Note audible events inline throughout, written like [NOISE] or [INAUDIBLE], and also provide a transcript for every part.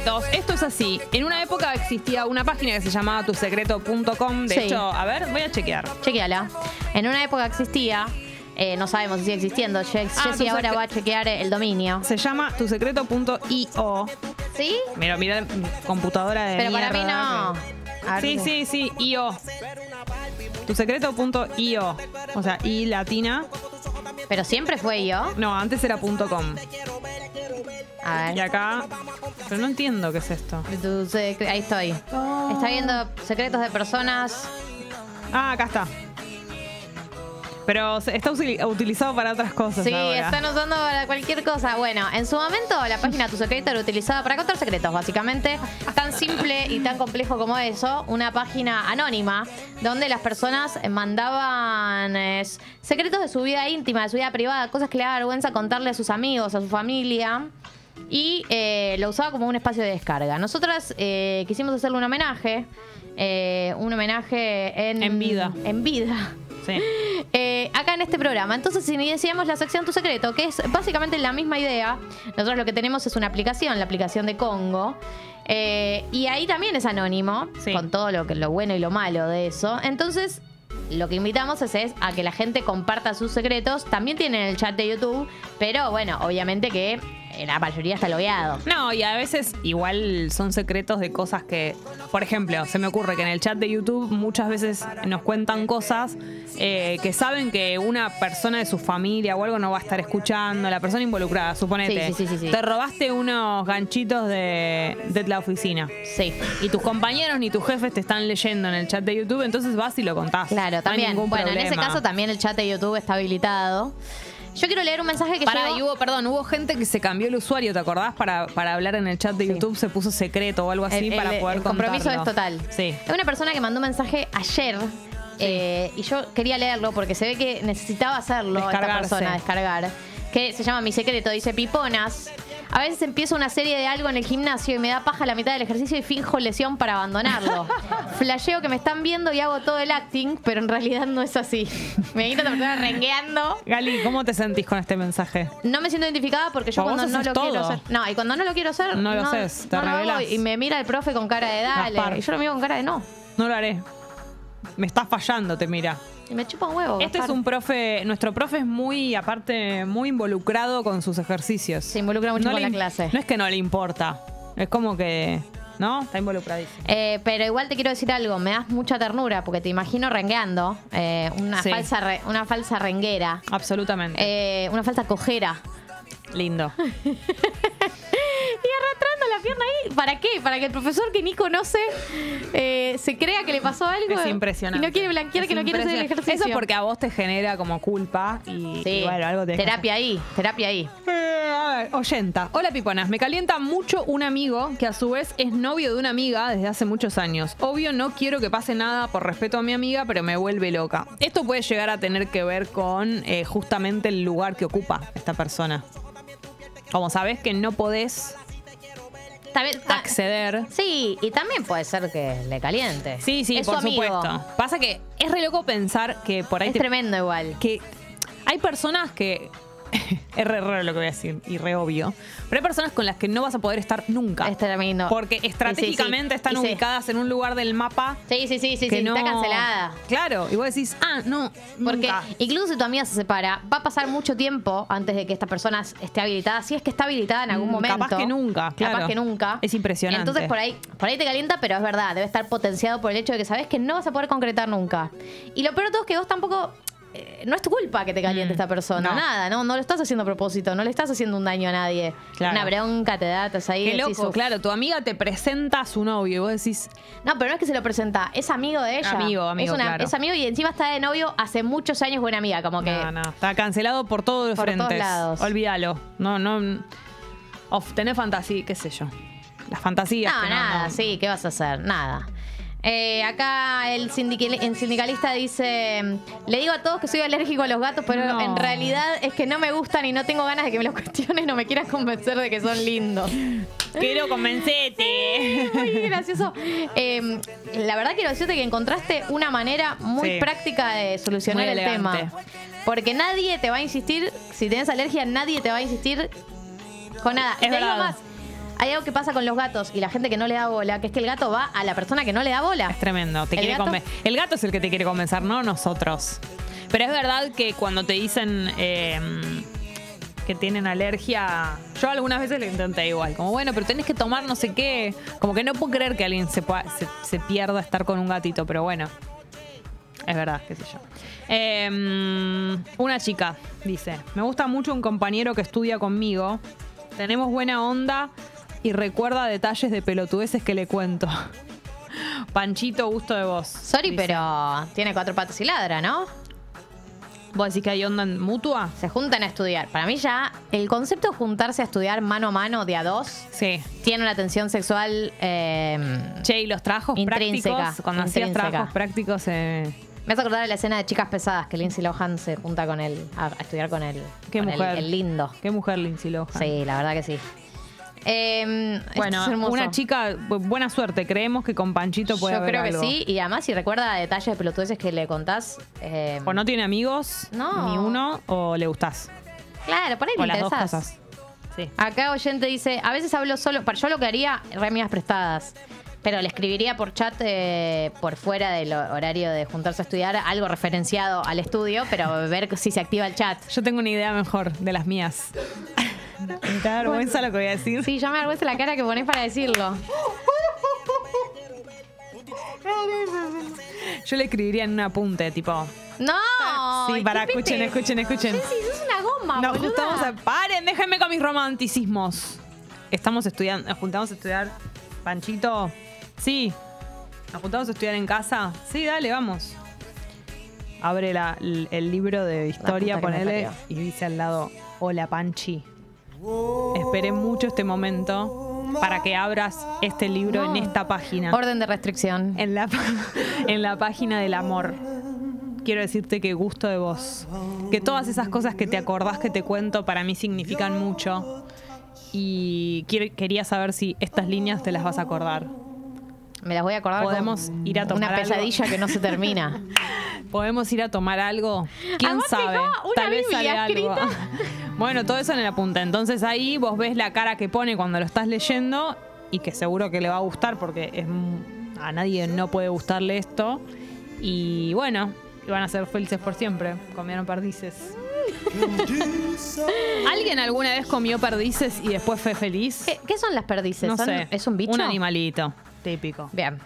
secretos, esto es así. En una época existía una página que se llamaba tusecreto.com. De Sí. hecho, a ver, voy a chequear. Chequeala. En una época existía, eh, no sabemos si sigue existiendo. Je- Ah, Jessy ahora va a chequear el dominio. Se llama tusecreto.io. ¿Sí? Mira, mira computadora de Pero para mí mierda no. ver Sí, sí, sí, io. Tusecreto.io. O sea, i latina. Pero siempre fue yo. No, antes era punto .com. A ver. Y acá. Pero no entiendo qué es esto. Tu secre- Ahí estoy. Está viendo secretos de personas. Ah, acá está. Pero se- está usi- utilizado para otras cosas. Sí, ahora. están usando para cualquier cosa. Bueno, en su momento la página Tu Secreto era utilizada para contar secretos, básicamente. Tan simple y tan complejo como eso. Una página anónima donde las personas mandaban eh, secretos de su vida íntima, de su vida privada, cosas que le da vergüenza contarle a sus amigos, a su familia. Y eh, lo usaba como un espacio de descarga. Nosotras eh, quisimos hacerle un homenaje. eh, un homenaje en, En vida. En vida. Sí. [LAUGHS] Eh, acá en este programa. Entonces iniciamos la sección Tu Secreto, que es básicamente la misma idea. Nosotros lo que tenemos es una aplicación, la aplicación de Congo. Eh, y ahí también es anónimo, Sí. con todo lo, que, lo bueno y lo malo de eso. Entonces, lo que invitamos es, es a que la gente comparta sus secretos. También tienen el chat de YouTube, pero bueno, obviamente que la mayoría está logueado. No, y a veces igual son secretos de cosas que, por ejemplo, se me ocurre que en el chat de YouTube muchas veces nos cuentan cosas eh, que saben que una persona de su familia o algo no va a estar escuchando, la persona involucrada, suponete. Sí, sí, sí. Te robaste unos ganchitos de, de la oficina. Sí. Y tus compañeros ni tus jefes te están leyendo en el chat de YouTube, entonces vas y lo contás. Claro, No también. bueno, en ese caso también el chat de YouTube está habilitado. Yo quiero leer un mensaje que Pará, llegó- y hubo, perdón, hubo gente que se cambió el usuario, ¿te acordás? Para, para hablar en el chat de Sí. YouTube se puso secreto o algo así El- para el- poder el compromiso contarlo. es total. Sí. Es una persona que mandó un mensaje ayer eh, y yo quería leerlo porque se ve que necesitaba hacerlo esta persona, descargar. Que se llama Mi Secreto, dice Piponas. A veces empiezo una serie de algo en el gimnasio y me da paja la mitad del ejercicio y finjo lesión para abandonarlo. [LAUGHS] Flasheo que me están viendo y hago todo el acting, pero en realidad no es así. Me imagino a persona rengueando. Gali, ¿cómo te sentís con este mensaje? No me siento identificada porque yo cuando no lo quiero hacer. No, y cuando no lo quiero hacer. No lo haces, te no lo hago revelás. y me mira el profe con cara de dale. Gaspar. Y yo lo miro con cara de no. No lo haré. Me estás fallando, te mira. Y me chupa un huevo. Este es un profe, nuestro profe es muy, aparte, muy involucrado con sus ejercicios. Se involucra mucho con le la clase. No es que no le importa, es como que, ¿no? Está involucradísimo. Eh, pero igual te quiero decir algo, me das mucha ternura porque te imagino rengueando, eh, una, Sí. falsa re- una falsa renguera, Absolutamente. eh, una falsa cojera. Lindo. [LAUGHS] La pierna ahí, ¿para qué? Para que el profesor que ni conoce eh, se crea que le pasó algo Es impresionante. y no quiere blanquear Es que no quiere hacer el ejercicio. Eso porque a vos te genera como culpa y, Sí, y bueno, algo te terapia ahí, terapia ahí. Eh, a ver, oyenta. Hola Piponas, me calienta mucho un amigo que a su vez es novio de una amiga desde hace muchos años. Obvio no quiero que pase nada por respeto a mi amiga, pero me vuelve loca. Esto puede llegar a tener que ver con eh, justamente el lugar que ocupa esta persona. Como sabes que no podés Ta- acceder. Sí, y también puede ser que le caliente. Sí, sí, Es su por amigo. supuesto. Pasa que es re loco pensar que por ahí Es te- tremendo igual. que hay personas que [LAUGHS] es re raro lo que voy a decir y re obvio, pero hay personas con las que no vas a poder estar nunca. Es tremendo. Porque estratégicamente Sí, sí, sí. están ubicadas en un lugar del mapa Sí, sí, sí, sí, que sí, no está cancelada. Claro, y vos decís, "Ah, no, Porque nunca". incluso si tu amiga se separa, va a pasar mucho tiempo antes de que esta persona esté habilitada. Si es que está habilitada en algún Mm, momento. capaz que nunca, claro. Capaz que nunca. Es impresionante. Entonces por ahí, por ahí te calienta, pero es verdad, debe estar potenciado por el hecho de que sabes que no vas a poder concretar nunca. Y lo peor de todo es que vos tampoco. Eh, no es tu culpa que te caliente Mm, esta persona, no. nada, no, no lo estás haciendo a propósito, no le estás haciendo un daño a nadie. Claro. Una bronca te da, te ahí Qué decís, loco, claro, tu amiga te presenta a su novio y vos decís, No, pero no es que se lo presenta, es amigo de ella. Amigo, amigo, es, una- claro. es amigo y encima está de novio hace muchos años buena amiga, como que no, no, está cancelado por todos los Por todos frentes. lados. Olvídalo. No, no. Of, tenés fantasía, qué sé yo. Las fantasías. No, nada, no. sí, ¿qué vas a hacer? Nada. Eh, acá el, sindical- el sindicalista dice, le digo a todos que soy alérgico a los gatos, pero No. en realidad es que no me gustan y no tengo ganas de que me los [LAUGHS] cuestionen o me quieran convencer de que son lindos. Quiero convencete. Muy [LAUGHS] gracioso. Eh, la verdad quiero decirte que encontraste una manera muy Sí. práctica de solucionar Muy el tema. Porque nadie te va a insistir, si tienes alergia, nadie te va a insistir con nada. Es te digo más. Hay algo que pasa con los gatos y la gente que no le da bola, que es que el gato va a la persona que no le da bola. Es tremendo. Te ¿El quiere gato? el gato es el que te quiere convencer, no nosotros. Pero es verdad que cuando te dicen eh, que tienen alergia, yo algunas veces lo intenté igual. Como, bueno, pero tenés que tomar no sé qué. Como que no puedo creer que alguien se, pueda- se, se pierda estar con un gatito, pero bueno. Es verdad, qué sé yo. Eh, una chica dice: Me gusta mucho un compañero que estudia conmigo. Tenemos buena onda y recuerda detalles de pelotudeces que le cuento. [LAUGHS] Panchito, gusto de vos. Sorry, dice. pero tiene cuatro patas y ladra, ¿no? ¿Vos decís que hay onda mutua? Se juntan a estudiar. Para mí ya el concepto de juntarse a estudiar mano a mano de a dos Sí. tiene una tensión sexual. eh, Che, y los trabajos Intrínseca, prácticos, cuando hacías trabajos prácticos, eh, me hace acordar de la escena de Chicas Pesadas que Lindsay Lohan se junta con él a, a estudiar con él. qué con el- mujer. El, lindo. Qué mujer Lindsay Lohan. Sí, la verdad que sí. Eh, esto Bueno, es una chica, bu- buena suerte. Creemos que con Panchito puede Yo haber creo que algo. sí. Y además, si recuerda detalles de pelotudeces que le contás. eh, O no tiene amigos, No. ni uno, o le gustás. Claro, por ahí O le las dos cosas. Sí. Acá oyente dice, a veces hablo solo, yo lo que haría, remias prestadas, pero le escribiría por chat eh, por fuera del horario de juntarse a estudiar, algo referenciado al estudio, pero ver si se activa el chat. Yo tengo una idea mejor de las mías. Me da vergüenza lo que voy a decir. Sí, ya me avergüenza la cara que pones para decirlo. Yo le escribiría en un apunte, tipo. ¡No! sí, para, ¿qué escuchen, escuchen, escuchen. Jessy, sos una goma, Nos boluda. juntamos a. ¡Paren! Déjenme con mis romanticismos. Estamos estudiando. Nos juntamos a estudiar. Panchito. Sí. ¿Nos juntamos a estudiar en casa? Sí, dale, vamos. Abre la- el, el libro de historia, ponele, y dice al lado: Hola, Panchi. Esperé mucho este momento para que abras este libro No. en esta página. Orden de restricción. En la, [LAUGHS] en la página del amor. Quiero decirte que gusto de vos. Que todas esas cosas que te acordás que te cuento para mí significan mucho. Y quiero- quería saber si estas líneas te las vas a acordar. Me las voy a acordar Podemos con ir a tomar una algo. pesadilla que no se termina. [LAUGHS] ¿Podemos ir a tomar algo? ¿Quién Además sabe? una Tal vez sale algo. [LAUGHS] bueno, todo eso en la punta. Entonces ahí vos ves la cara que pone cuando lo estás leyendo y que seguro que le va a gustar porque es, m- a nadie no puede gustarle esto. Y bueno, van a ser felices por siempre. Comieron perdices. [LAUGHS] ¿Alguien alguna vez comió perdices y después fue feliz? ¿Qué, qué son las perdices? No ¿Son- sé. ¿Es un bicho? Un animalito típico. Bien.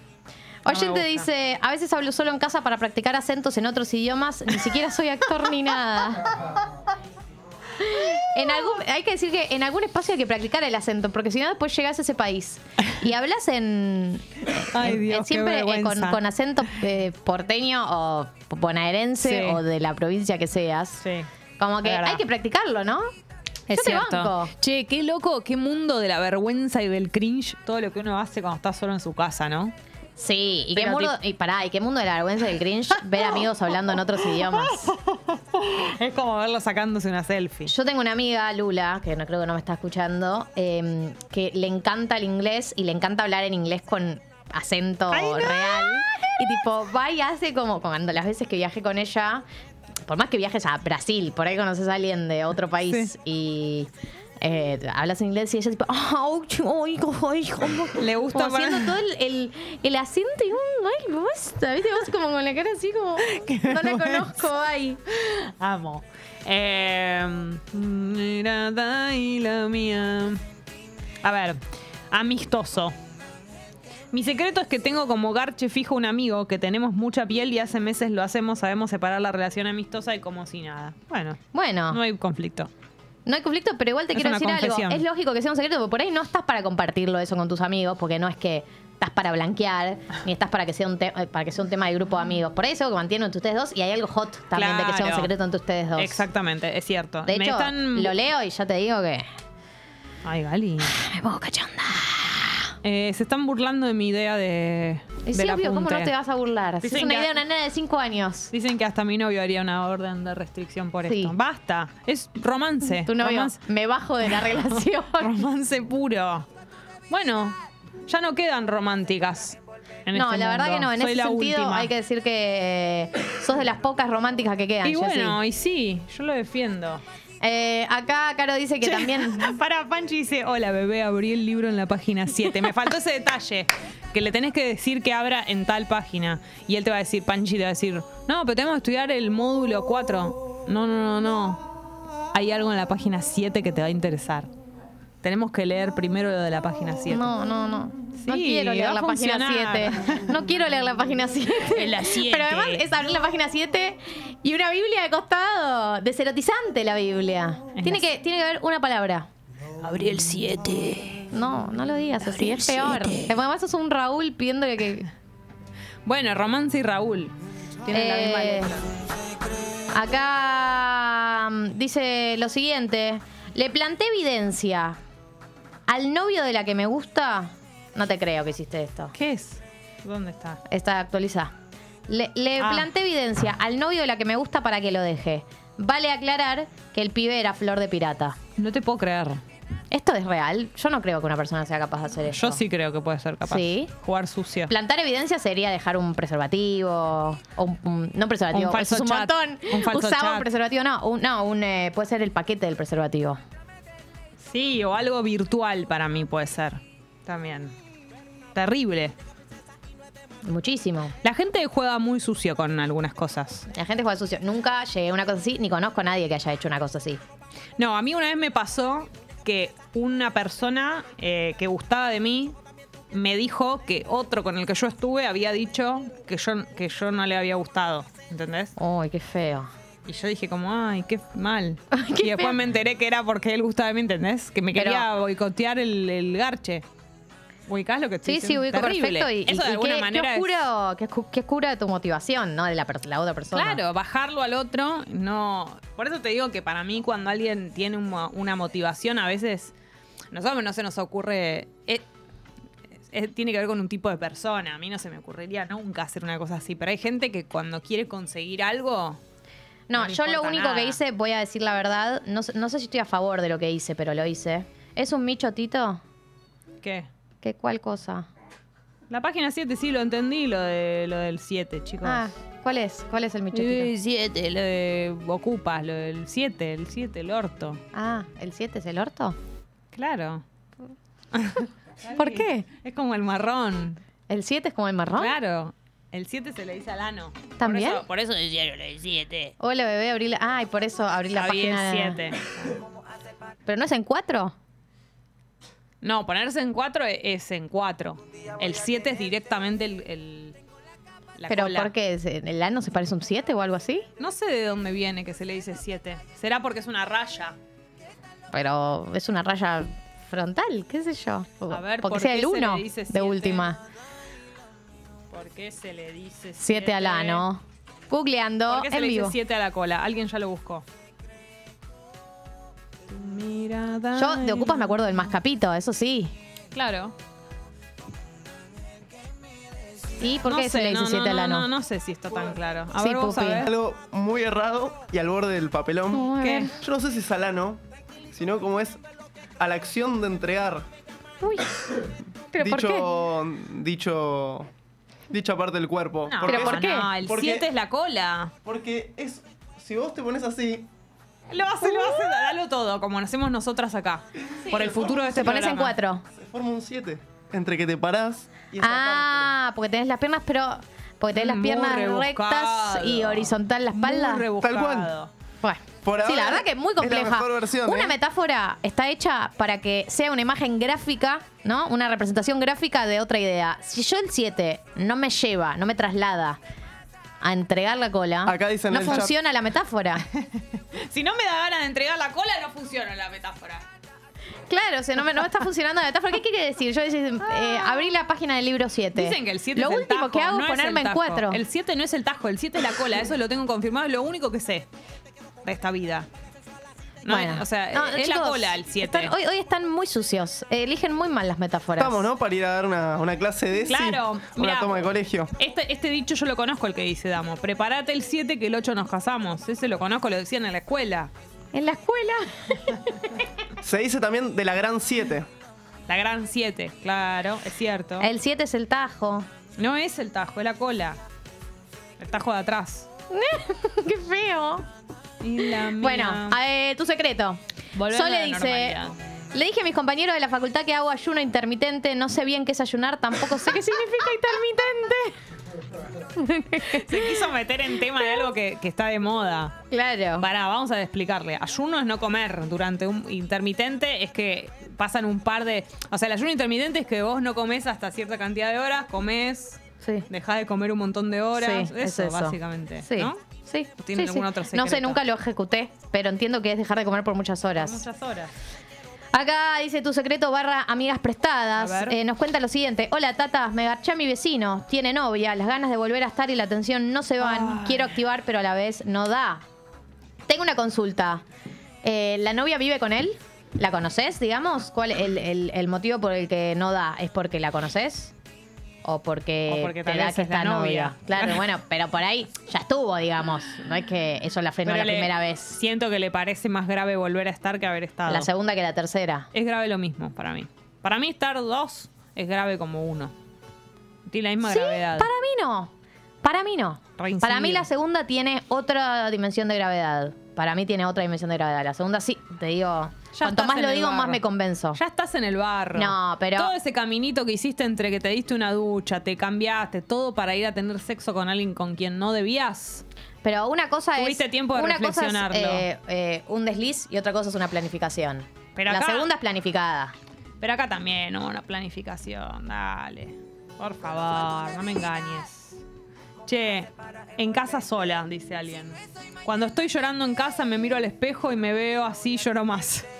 No Oyente gusta. dice, a veces hablo solo en casa para practicar acentos en otros idiomas, ni siquiera soy actor ni nada. [LAUGHS] En algún, hay que decir que en algún espacio hay que practicar el acento, porque si no después llegas a ese país y hablas en, [LAUGHS] Ay, en- Dios, en siempre eh, con, acento eh, porteño o bonaerense Sí. o de la provincia que seas. Sí. Como que hay que practicarlo, ¿no? Es Yo te cierto. banco. Che, qué loco, qué mundo de la vergüenza y del cringe, todo lo que uno hace cuando está solo en su casa, ¿no? Sí, y qué, mundo, y pará, y qué mundo de la vergüenza y del cringe [LAUGHS] ver amigos hablando en otros idiomas. Es como verlo sacándose una selfie. Yo tengo una amiga, Lula, que no creo que no me está escuchando, eh, que le encanta el inglés y le encanta hablar en inglés con acento Ay, no. real. Y tipo, va y hace como cuando las veces que viajé con ella, por más que viajes a Brasil, por ahí conoces a alguien de otro país Sí. y eh, hablas inglés y ella tipo, "Ah, uy, uy, uy", como- Le gusta como haciendo todo el, el, el acento y un, ay, gusta, ¿viste? Vos como con la cara así como, [LAUGHS] no la conozco, ay. Amo. Eh, mirada y la mía. A ver, amistoso. Mi secreto es que tengo como garche fijo un amigo que tenemos mucha piel y hace meses lo hacemos, sabemos separar la relación amistosa y como si nada. Bueno, Bueno. no hay conflicto. No hay conflicto, pero igual te Es quiero una decir confesión. algo. Es lógico que sea un secreto, porque por ahí no estás para compartirlo eso con tus amigos, porque no es que estás para blanquear, ni estás para que sea un, te- eh, para que sea un tema de grupo de amigos. Por eso que mantienen entre ustedes dos y hay algo hot también de que sea un Claro. secreto entre ustedes dos. Exactamente, es cierto. De Me hecho, están- lo leo y ya te digo que Ay, Gali. me pongo cachonda. Eh, se están burlando de mi idea de. Es del obvio, ¿cómo apunte. no te vas a burlar? Si Dicen es una que- idea de una nena de 5 años. Dicen que hasta mi novio haría una orden de restricción por Sí. esto. Basta. Es romance. Tu novio, Romance, me bajo de la [LAUGHS] relación. romance puro. Bueno, ya no quedan románticas. en no, este la verdad mundo. que no. En Soy ese la sentido última. hay que decir que sos de las pocas románticas que quedan. Y Jessy. bueno, y sí, yo lo defiendo. Eh, acá Caro dice que también. [LAUGHS] Para Panchi dice, hola bebé, abrí el libro en la página 7. Me faltó ese detalle, que le tenés que decir que abra en tal página. Y él te va a decir, Panchi te va a decir, no, pero tenemos que estudiar el módulo 4. No, no, no, no. Hay algo en la página 7 que te va a interesar. Tenemos que leer primero lo de la página 7. No, no, no. no quiero leer la página funcionar. 7. No quiero leer la página 7. En la siete. Pero además es abrir la página 7 y una Biblia de costado. Deserotizante la Biblia. Es Tiene la- que, tiene que haber una palabra. Abrí el 7. No, no lo digas así, es peor. Además sos un Raúl pidiéndole que. Bueno, Romance y Raúl. Tienen la misma Eh, letra. Acá mm, dice lo siguiente. Le planté evidencia al novio de la que me gusta. No te creo que hiciste esto. ¿Qué es? ¿Dónde está? Está actualizada. Le, le Ah. planté evidencia al novio de la que me gusta para que lo deje. Vale aclarar que el pibe era flor de pirata. No te puedo creer. ¿Esto es real? Yo no creo que una persona sea capaz de hacer eso. Yo sí creo que puede ser capaz. ¿Sí? Jugar sucio. Plantar evidencia sería dejar un preservativo. O un, un- no un preservativo, Un falso es un chat. montón. Un falso Usaba un preservativo, no. Un, no, un, eh, puede ser el paquete del preservativo. Sí, o algo virtual para mí puede ser. También. Terrible. Muchísimo. La gente juega muy sucio con algunas cosas. La gente juega sucio. Nunca llegué a una cosa así, ni conozco a nadie que haya hecho una cosa así. No, a mí una vez me pasó que una persona eh, que gustaba de mí me dijo que otro con el que yo estuve había dicho que yo, que yo no le había gustado. ¿Entendés? Uy, qué feo. Y yo dije como, ay, qué mal. [LAUGHS] qué y después feo. me enteré que era porque él gustaba de mí, ¿entendés? Que me Pero- quería boicotear el, el garche. ¿Ubicás lo que estoy Sí, sí, diciendo? ubico Terrible. perfecto. Y, Eso y- de y alguna qué, manera qué es- oscuro, qué, oscu- qué oscura de tu motivación, ¿no? De la, per- la otra persona. Claro, bajarlo al otro, no. Por eso te digo que para mí, cuando alguien tiene un mo- una motivación, a veces. Nosotros no se nos ocurre. eh, eh, tiene que ver con un tipo de persona. A mí no se me ocurriría nunca hacer una cosa así. Pero hay gente que cuando quiere conseguir algo. No, No yo lo único que nada. hice, voy a decir la verdad, no, no sé si estoy a favor de lo que hice, pero lo hice. ¿Es un michotito? ¿Qué? ¿Qué cuál cosa? La página 7 sí lo entendí, lo, de, lo del 7, chicos. Ah, ¿cuál es? ¿Cuál es el michotito? El 7, lo de Ocupas, lo del 7, el 7, el orto. Ah, ¿el 7 es el orto? Claro. [LAUGHS] ¿Por qué? Es como el marrón. ¿El 7 es como el marrón? Claro. El 7 se le dice al ano. ¿También? Por eso, por eso decía yo el 7. Hola, bebé, abrí la... Ah, y por eso abrí la Había página... el 7. ¿Pero no es en 4? No, ponerse en 4 es en 4. El 7 es directamente el, el- la ¿Pero cola. por qué? ¿Es- ¿El ano se parece a un 7 o algo así? No sé de dónde viene que se le dice 7. ¿Será porque es una raya? Pero es una raya frontal, qué sé yo. A ver, Porque ¿por sea qué el se le 1 dice de siete? última. ¿Por qué se le dice 7? 7 al ano. Googleando ¿Por qué se en le dice vivo. 7 a la cola? Alguien ya lo buscó. Tu mirada Yo de Ocupas me acuerdo del mascapito, eso sí. Claro. ¿Y por No qué se sé, le dice no, 7 no, al ano? No, no sé si está tan claro. A Sí, ver, vos Pupi. a ver. Algo muy errado y al borde del papelón. No, a ¿Qué? Yo no sé si es al ano, sino como es a la acción de entregar. Uy. [COUGHS] ¿Pero por qué? dicho, dicho, dicha parte del cuerpo. No, ¿Pero por qué? No, el Porque- 7 es la cola. Porque es, si vos te pones así, Lo hace, lo hace, dalo todo, como hacemos nosotras acá. Por el futuro de este Te pones en programa. 4. se forma un 7. Entre que te parás y esa Ah, porque tenés las piernas, pero. Porque tenés las Muy piernas rebuscado. rectas y horizontal la espalda. Muy. Tal cual. Sí, la verdad que es muy es la compleja. mejor versión, una ¿eh? metáfora está hecha para que sea una imagen gráfica, ¿no? Una representación gráfica de otra idea. Si yo el 7 no me lleva, no me traslada a entregar la cola, Acá dicen no el chat- funciona la metáfora. [LAUGHS] Si no me da ganas de entregar la cola, no funciona la metáfora. claro, o sea, no me, no me está funcionando la metáfora. ¿Qué quiere decir? Yo eh, abrí la página del libro 7. Dicen que el 7 Lo es el último tajo, que hago no es ponerme el en tajo. 4. El 7 no es el tajo, el 7 es la cola. Eso lo tengo confirmado, es lo único que sé de esta vida. No, bueno, o sea, No, es la cola el 7. están- hoy, hoy están muy sucios. Eligen muy mal las metáforas. Estamos, ¿no? Para ir a dar una, una clase de. Claro, Una mirá. toma de colegio. Este, este dicho yo lo conozco, el que dice Damo. Prepárate el 7 que el 8 nos casamos. Ese lo conozco, lo decían en la escuela. En la escuela. [LAUGHS] Se dice también de la gran 7. La gran 7, claro, es cierto. El 7 es el tajo. No es el tajo, es la cola. El tajo de atrás. [LAUGHS] Qué feo. Y la mía. Bueno, eh, tu secreto. Volviendo Sole a la dice. normalidad. Le dije a mis compañeros de la facultad que hago ayuno intermitente. No sé bien qué es ayunar, tampoco sé qué [LAUGHS] significa intermitente. se quiso meter en tema de algo que, que está de moda. Claro. Pará, vamos a explicarle. Ayuno es no comer durante un intermitente, es que pasan un par de. O sea, el ayuno intermitente es que vos no comes hasta cierta cantidad de horas, comés, Sí. dejás de comer un montón de horas. Sí, es eso, eso. básicamente. Sí. ¿No? Sí. ¿O tienen sí, algún sí. otro No sé, nunca lo ejecuté, pero entiendo que es dejar de comer por muchas horas. Muchas horas. Acá dice tu secreto barra amigas prestadas. Eh, nos cuenta lo siguiente. Hola, Tata. Me garché a mi vecino. Tiene novia. Las ganas de volver a estar y la atención no se van. Ay. Quiero activar, pero a la vez no da. Tengo una consulta. Eh, ¿La novia vive con él? ¿La conoces, digamos? ¿Cuál el, el- el motivo por el que no da? ¿Es porque la conoces? ¿O porque, O porque te da que es la está novia? Claro, [LAUGHS] bueno, pero por ahí ya estuvo, digamos. No es que eso la frenó Pero la primera vez. Siento que le parece más grave volver a estar que haber estado. La segunda que la tercera. Es grave lo mismo para mí. Para mí estar dos es grave como uno. Tiene la misma Sí, gravedad. Para mí no. Para mí no. Para mí la segunda tiene otra dimensión de gravedad. Para mí tiene otra dimensión de gravedad. La segunda sí, te digo. Ya cuanto más lo digo, más me convenzo. Ya estás en el barro. No, pero- Todo ese caminito que hiciste entre que te diste una ducha, te cambiaste, todo para ir a tener sexo con alguien con quien no debías. Pero una cosa es. Tuviste tiempo de una cosa es, reflexionarlo. eh, eh, un desliz y otra cosa es una planificación. Pero la segunda es planificada. Pero acá también hubo una planificación. Dale. Por favor, no me engañes. Che, en casa sola, dice alguien. Cuando estoy llorando en casa me miro al espejo y me veo así, lloro más. [LAUGHS]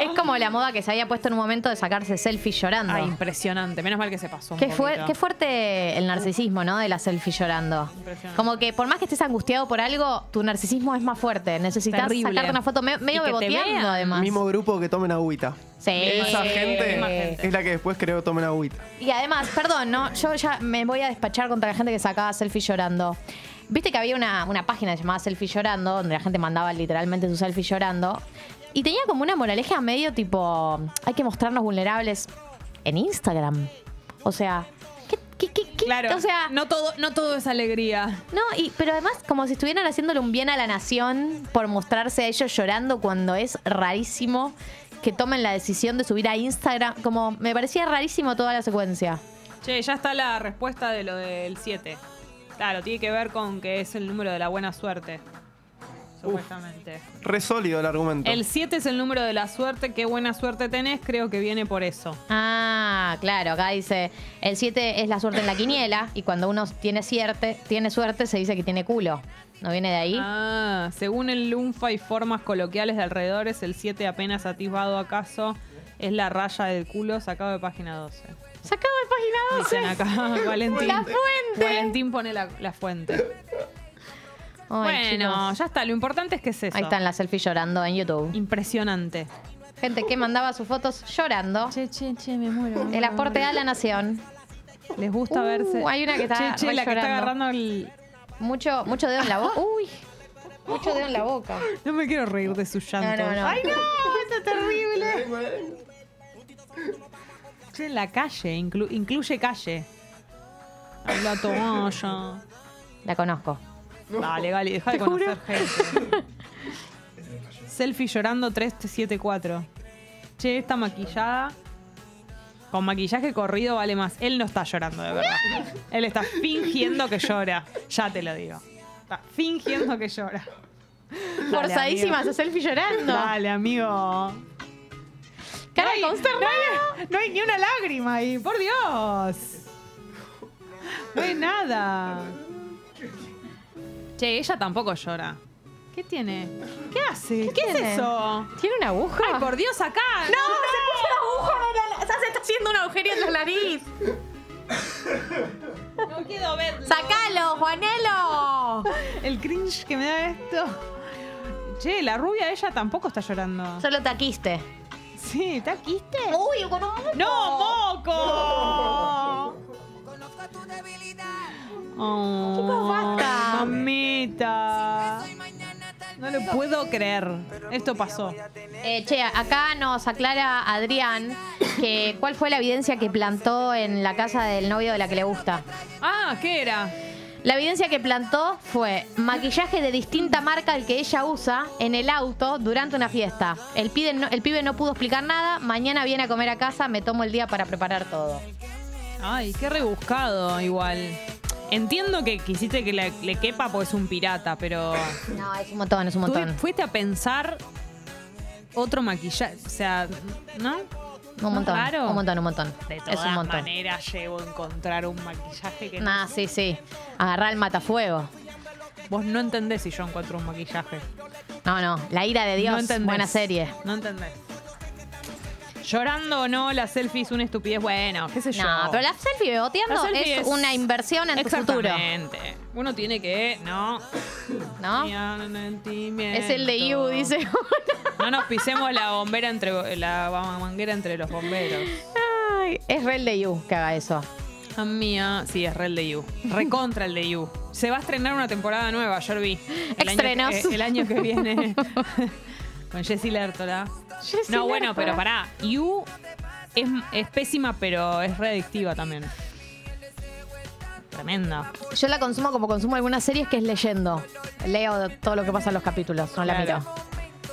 Es como la moda que se había puesto en un momento de sacarse selfies llorando. Ay, impresionante. Menos mal que se pasó. un Qué, fuerte el narcisismo, ¿no? De la selfie llorando. Impresionante. Como que por más que estés angustiado por algo, tu narcisismo es más fuerte. Necesitas Terrible. sacarte una foto me- medio beboteando, además. Mismo grupo que tomen agüita. Sí. Esa gente gente. es la que después creo tomen agüita. Y además, perdón, ¿no? Yo ya me voy a despachar contra la gente que sacaba selfie llorando. Viste que había una, una página llamada Selfie Llorando, donde la gente mandaba literalmente su selfie llorando. Y tenía como una moraleja medio tipo, hay que mostrarnos vulnerables en Instagram. O sea, ¿qué, qué, qué, qué? Claro. O sea, no todo, no todo es alegría. No, y, pero además como si estuvieran haciéndole un bien a la nación por mostrarse a ellos llorando cuando es rarísimo que tomen la decisión de subir a Instagram. Como me parecía rarísimo toda la secuencia. Che, ya está la respuesta de lo del 7. Claro, tiene que ver con que es el número de la buena suerte. Supuestamente. Re sólido el argumento. El 7 es el número de la suerte. Qué buena suerte tenés. Creo que viene por eso. Ah, claro, acá dice, el 7 es la suerte en la quiniela y cuando uno tiene, cierte, tiene suerte se dice que tiene culo. ¿No viene de ahí? Ah, según el lunfa y formas coloquiales de alrededores, el 7 apenas atisbado acaso es la raya del culo sacado de página 12. Sacado de página 12. Dicen acá, [LAUGHS] Valentín. La fuente. Valentín pone la, la fuente. Ay, bueno, chicos. ya está. Lo importante es que es eso. Ahí están las selfies llorando en YouTube. Impresionante. Gente que mandaba sus fotos llorando. Che, che, che, me muero. El aporte a la nación. Les gusta Uh, verse. hay una que está Che, che, la que está agarrando el. Mucho, mucho dedo en la boca. Uy, mucho dedo en la boca. No me quiero reír de su llanto. no, no. ¡Ay, no! ¡Esto es terrible! Che, la calle, inclu- incluye calle. La toalla. La conozco. Dale, Gali, deja de conocer gente. Selfie llorando 374. Che, esta maquillada. Con maquillaje corrido vale más. Él no está llorando, de verdad. Él está fingiendo que llora. Ya te lo digo. Está fingiendo que llora. Dale, Forzadísima, amigo. se selfie llorando. Dale, amigo. Cara No consternada. No hay, no hay ni una lágrima ahí, por Dios. No hay nada. Che, ella tampoco llora. ¿Qué tiene? ¿Qué hace? ¿Qué, es tiene? eso? ¿Tiene una aguja? Ay, por Dios, acá. ¡No! ¡Se puso una aguja! en la- O sea, se está haciendo un agujerio en la nariz. No quiero verlo. ¡Sacalo, Juanelo! El cringe que me da esto. Che, la rubia ella tampoco está llorando. Solo taquiste. Sí, ¿te quiste? ¡Uy, con un moco! ¡No, moco! Oh, Chicos, basta. No lo puedo creer. Esto pasó. Eh, che, acá nos aclara Adrián que cuál fue la evidencia que plantó en la casa del novio de la que le gusta. Ah, ¿qué era? La evidencia que plantó fue maquillaje de distinta marca al que ella usa en el auto durante una fiesta. El pibe, no, el pibe no pudo explicar nada. Mañana viene a comer a casa, me tomo el día para preparar todo. Ay, qué rebuscado igual. Entiendo que quisiste que le, le quepa porque es un pirata, pero... No, es un montón, es un ¿Tú montón. fuiste a pensar otro maquillaje? O sea, ¿no? Un montón, Raro. un montón, un montón. De Es todas un montón. maneras llego a encontrar un maquillaje que... Nah, sí, sí. Agarrar el matafuego. Vos no entendés si yo encuentro un maquillaje. No, no. La ira de Dios. no entendés. buena serie. No entendés. Llorando o no, la selfie es una estupidez. Bueno, qué sé yo. No, pero la selfie beboteando La selfie es, una inversión en tu futuro. Exactamente. Uno tiene que, ¿no? ¿No? Es el de You, dice. [LAUGHS] No nos pisemos la bombera entre la manguera entre los bomberos. Ay, es re el de You que haga eso. Ah, mía, sí, es re el de You. Recontra el de You. Se va a estrenar una temporada nueva, ayer vi. El Estrenos. Año que, eh, el año que viene. [LAUGHS] Con Jessie Lertola. Jessie No, bueno, Lertola. pero pará. You es, es pésima, pero es readictiva también. Tremenda. Yo la consumo como consumo algunas series que es leyendo. Leo todo lo que pasa en los capítulos, no la Claro. miro.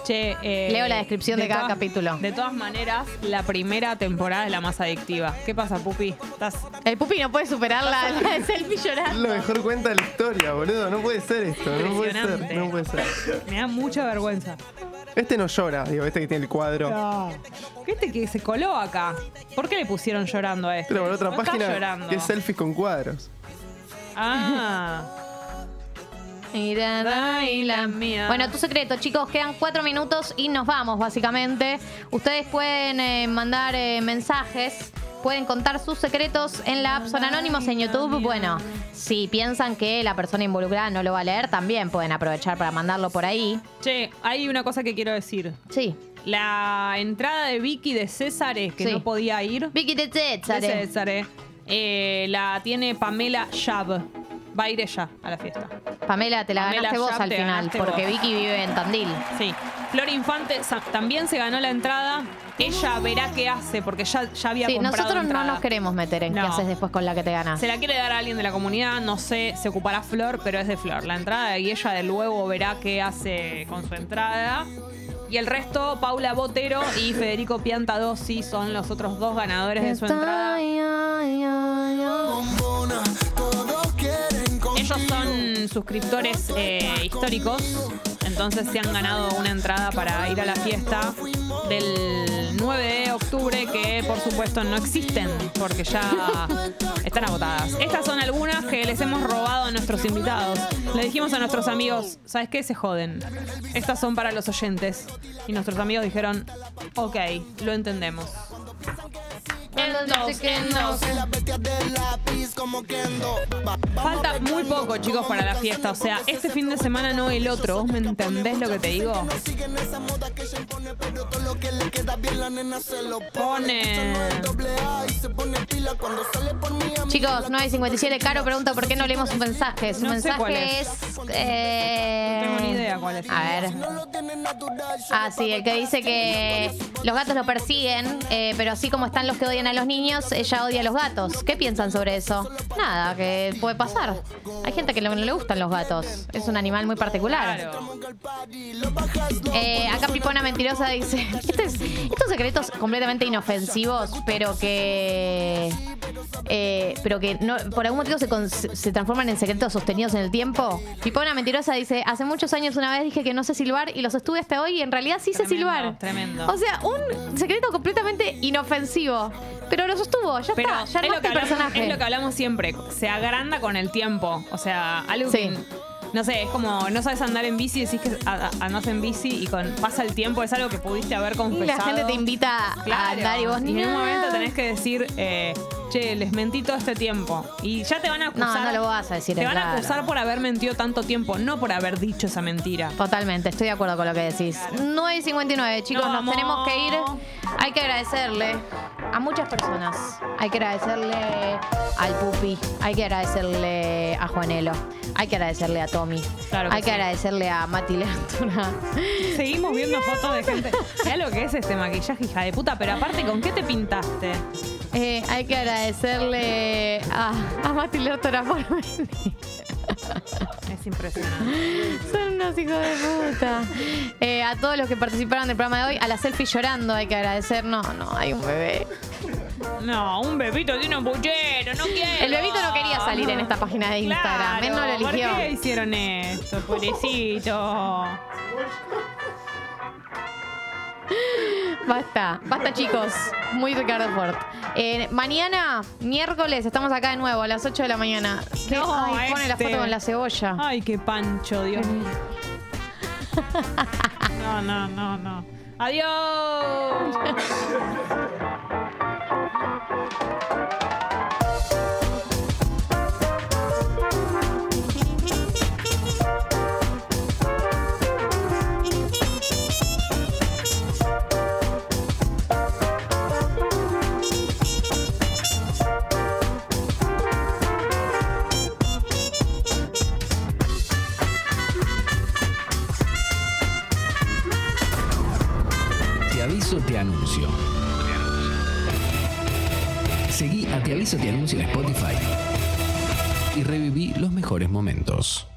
Che, eh, Leo la descripción de cada todas- capítulo. De todas maneras, la primera temporada es la más adictiva. ¿Qué pasa, Pupi? Estás. El pupi no puede superar [LAUGHS] la, la de selfie Es llorando. lo mejor cuenta de la historia, boludo. No puede ser esto. No puede ser. Impresionante. No puede ser. Me da mucha vergüenza. Este no llora, digo, este que tiene el cuadro. Este que se coló acá. ¿Por qué le pusieron llorando a este? Pero por otra No está página llorando. que es selfies con cuadros. Ah. La mía. Bueno, tu secreto, chicos, quedan cuatro minutos y nos vamos, básicamente. Ustedes pueden eh, mandar eh, mensajes, pueden contar sus secretos en la app Son Anónimos en YouTube. Bueno, si piensan que la persona involucrada no lo va a leer, también pueden aprovechar para mandarlo por ahí. Che, hay una cosa que quiero decir. Sí. La entrada de Vicky de Césares, que Sí. no podía ir. Vicky de De Césare. Césare. eh, la tiene Pamela Shab. Va a ir ella a la fiesta. Pamela, te la Pamela, ganaste vos ya al te final, ganaste porque vos. Vicky vive en Tandil. Sí. Flor Infante también se ganó la entrada. Ella verá qué hace, porque ya, ya había Sí, comprado nosotros no entrada. nos queremos meter en qué No. haces después con la que te ganas. Se la quiere dar a alguien de la comunidad, no sé, se ocupará Flor, pero es de Flor. La entrada y ella de luego verá qué hace con su entrada. Y el resto, Paula Botero y Federico Piantadossi son los otros dos ganadores de su entrada. Ellos son suscriptores eh, históricos, entonces se han ganado una entrada para ir a la fiesta del 9 de octubre, que por supuesto no existen, porque ya están agotadas. Estas son algunas que les hemos robado a nuestros invitados. Le dijimos a nuestros amigos, ¿sabes qué? Se joden. Estas son para los oyentes. Y nuestros amigos dijeron, ok, lo entendemos. Falta muy poco, chicos, para la fiesta. O sea, este fin de semana no el otro. ¿Vos me entendés lo que te digo? Pone. Chicos, 957, Caro pregunta por qué no leemos un mensaje. Su No sé mensaje cuál es. es. eh, No tengo ni idea cuál es. A ver. Ah, sí, el que dice que los gatos lo persiguen, eh, pero así como están los que odian a los niños, ella odia a los gatos. ¿Qué piensan sobre eso? Nada, que puede pasar. Hay gente que no le gustan los gatos. Es un animal muy particular. Claro. Eh, acá Pipona Mentirosa dice: [LAUGHS] "Estos, estos secretos completamente inofensivos, pero que. Eh, pero que no, por algún motivo se, con- se transforman en secretos sostenidos en el tiempo. Pipona Mentirosa dice: Hace muchos años una vez dije que no sé silbar y los estuve hasta hoy y en realidad sí sé silbar. tremendo. O sea, un secreto completamente inofensivo. Pero lo sostuvo, ya Pero está, ya es lo, que el hablamos, personaje. es lo que hablamos siempre. Se agranda con el tiempo. O sea, algo Sí. que. No sé, es como no sabes andar en bici, decís que a- a- andás en bici y con pasa el tiempo, es algo que pudiste haber y confesado. la gente te invita a Claro. andar y vos y en un momento tenés que decir, eh, che, les mentí todo este tiempo. Y ya te van a acusar. No, no lo vas a decir, Te van a acusar por haber mentido tanto tiempo, no por haber dicho esa mentira. Totalmente, estoy de acuerdo con lo que decís. 9 y 59, chicos, Nos tenemos que ir. Hay que agradecerle a muchas personas. Hay que agradecerle al Pupi, hay que agradecerle a Juanelo, hay que agradecerle a Tommy, Claro que hay que agradecerle a Mati Lertura. Seguimos viendo fotos de gente. Mirá lo que es este maquillaje, hija de puta, pero aparte, ¿con qué te pintaste? Eh, hay que agradecerle a, a Mati por venir. Es impresionante. Son unos hijos de puta. Eh, a todos los que participaron del programa de hoy, a la selfie llorando hay que agradecer. No, no, hay un bebé. No, un bebito tiene un puchero, no quiero. El bebito no quería salir en esta página de Instagram. Él no lo Claro, eligió. ¿Por qué hicieron esto, pobrecito? Basta, basta chicos. Muy Ricardo Ford. Eh, mañana, miércoles, estamos acá de nuevo a las 8 de la mañana. ¿Qué? No, Ay, pone la este. foto con la cebolla. Ay, qué pancho, Dios mío. [LAUGHS] No, no, no, no. Adiós. Anuncio en Spotify y reviví los mejores momentos.